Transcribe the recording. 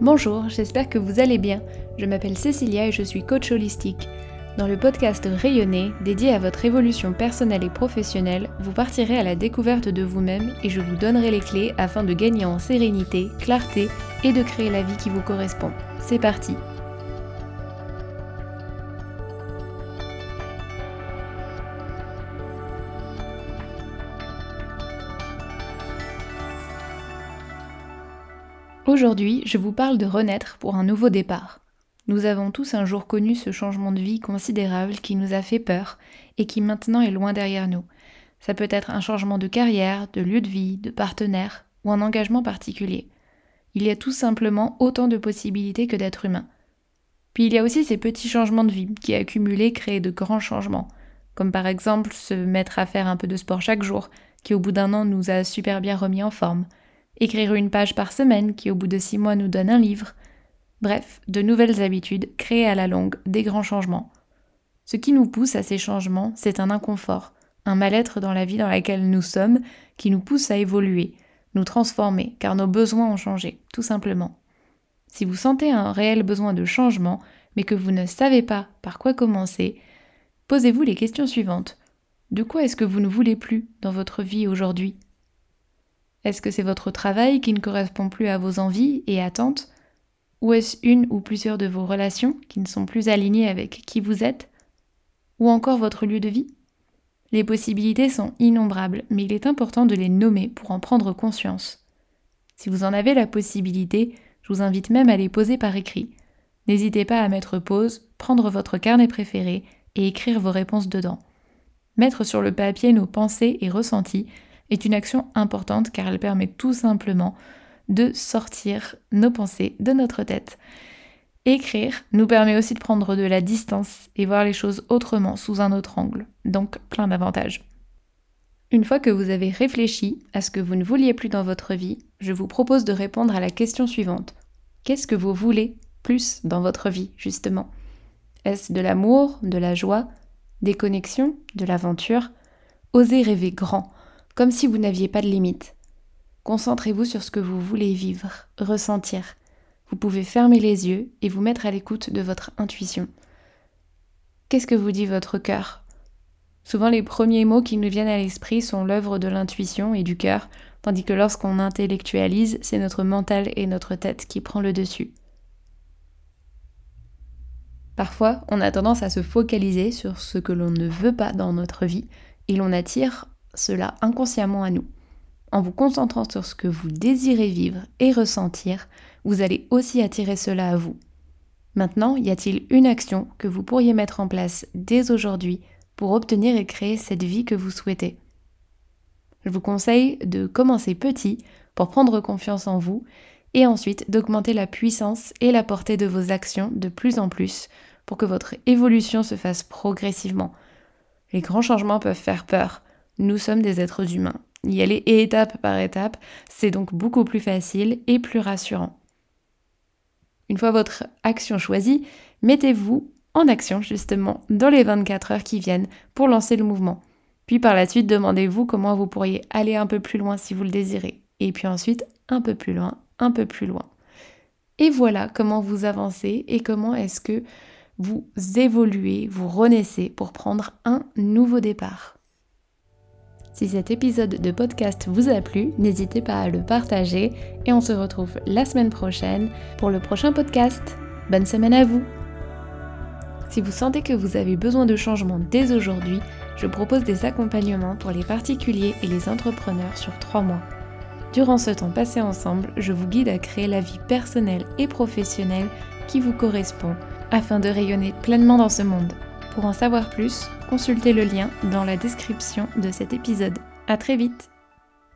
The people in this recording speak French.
Bonjour, j'espère que vous allez bien. Je m'appelle Cécilia et je suis coach holistique. Dans le podcast Rayonner, dédié à votre évolution personnelle et professionnelle, vous partirez à la découverte de vous-même et je vous donnerai les clés afin de gagner en sérénité, clarté et de créer la vie qui vous correspond. C'est parti Aujourd'hui, je vous parle de renaître pour un nouveau départ. Nous avons tous un jour connu ce changement de vie considérable qui nous a fait peur et qui maintenant est loin derrière nous. Ça peut être un changement de carrière, de lieu de vie, de partenaire ou un engagement particulier. Il y a tout simplement autant de possibilités que d'êtres humains. Puis il y a aussi ces petits changements de vie qui accumulés créent de grands changements, comme par exemple se mettre à faire un peu de sport chaque jour, qui au bout d'un an nous a super bien remis en forme, écrire une page par semaine qui au bout de six mois nous donne un livre. Bref, de nouvelles habitudes créées à la longue des grands changements. Ce qui nous pousse à ces changements, c'est un inconfort, un mal-être dans la vie dans laquelle nous sommes qui nous pousse à évoluer, nous transformer, car nos besoins ont changé, tout simplement. Si vous sentez un réel besoin de changement, mais que vous ne savez pas par quoi commencer, posez-vous les questions suivantes. De quoi est-ce que vous ne voulez plus dans votre vie aujourd'hui? Est-ce que c'est votre travail qui ne correspond plus à vos envies et attentes Ou est-ce une ou plusieurs de vos relations qui ne sont plus alignées avec qui vous êtes Ou encore votre lieu de vie Les possibilités sont innombrables, mais il est important de les nommer pour en prendre conscience. Si vous en avez la possibilité, je vous invite même à les poser par écrit. N'hésitez pas à mettre pause, prendre votre carnet préféré et écrire vos réponses dedans. Mettre sur le papier nos pensées et ressentis est une action importante car elle permet tout simplement de sortir nos pensées de notre tête. Écrire nous permet aussi de prendre de la distance et voir les choses autrement sous un autre angle, donc plein d'avantages. Une fois que vous avez réfléchi à ce que vous ne vouliez plus dans votre vie, je vous propose de répondre à la question suivante. Qu'est-ce que vous voulez plus dans votre vie, justement? Est-ce de l'amour, de la joie, des connexions, de l'aventure? Osez rêver grand comme si vous n'aviez pas de limite. Concentrez-vous sur ce que vous voulez vivre, ressentir. Vous pouvez fermer les yeux et vous mettre à l'écoute de votre intuition. Qu'est-ce que vous dit votre cœur? Souvent les premiers mots qui nous viennent à l'esprit sont l'œuvre de l'intuition et du cœur, tandis que lorsqu'on intellectualise, c'est notre mental et notre tête qui prend le dessus. Parfois, on a tendance à se focaliser sur ce que l'on ne veut pas dans notre vie et l'on attire cela inconsciemment à nous. En vous concentrant sur ce que vous désirez vivre et ressentir, vous allez aussi attirer cela à vous. Maintenant, y a-t-il une action que vous pourriez mettre en place dès aujourd'hui pour obtenir et créer cette vie que vous souhaitez? Je vous conseille de commencer petit pour prendre confiance en vous et ensuite d'augmenter la puissance et la portée de vos actions de plus en plus pour que votre évolution se fasse progressivement. Les grands changements peuvent faire peur, nous sommes des êtres humains. Y aller étape par étape, c'est donc beaucoup plus facile et plus rassurant. Une fois votre action choisie, mettez-vous en action justement dans les 24 heures qui viennent pour lancer le mouvement. Puis par la suite, demandez-vous comment vous pourriez aller un peu plus loin si vous le désirez. Et puis ensuite, un peu plus loin, un peu plus loin. Et voilà comment vous avancez et comment est-ce que vous évoluez, vous renaissez pour prendre un nouveau départ. Si cet épisode de podcast vous a plu, n'hésitez pas à le partager et on se retrouve la semaine prochaine pour le prochain podcast. Bonne semaine à vous Si vous sentez que vous avez besoin de changement dès aujourd'hui, je propose des accompagnements pour les particuliers et les entrepreneurs sur trois mois. Durant ce temps passé ensemble, je vous guide à créer la vie personnelle et professionnelle qui vous correspond afin de rayonner pleinement dans ce monde. Pour en savoir plus, consultez le lien dans la description de cet épisode. A très vite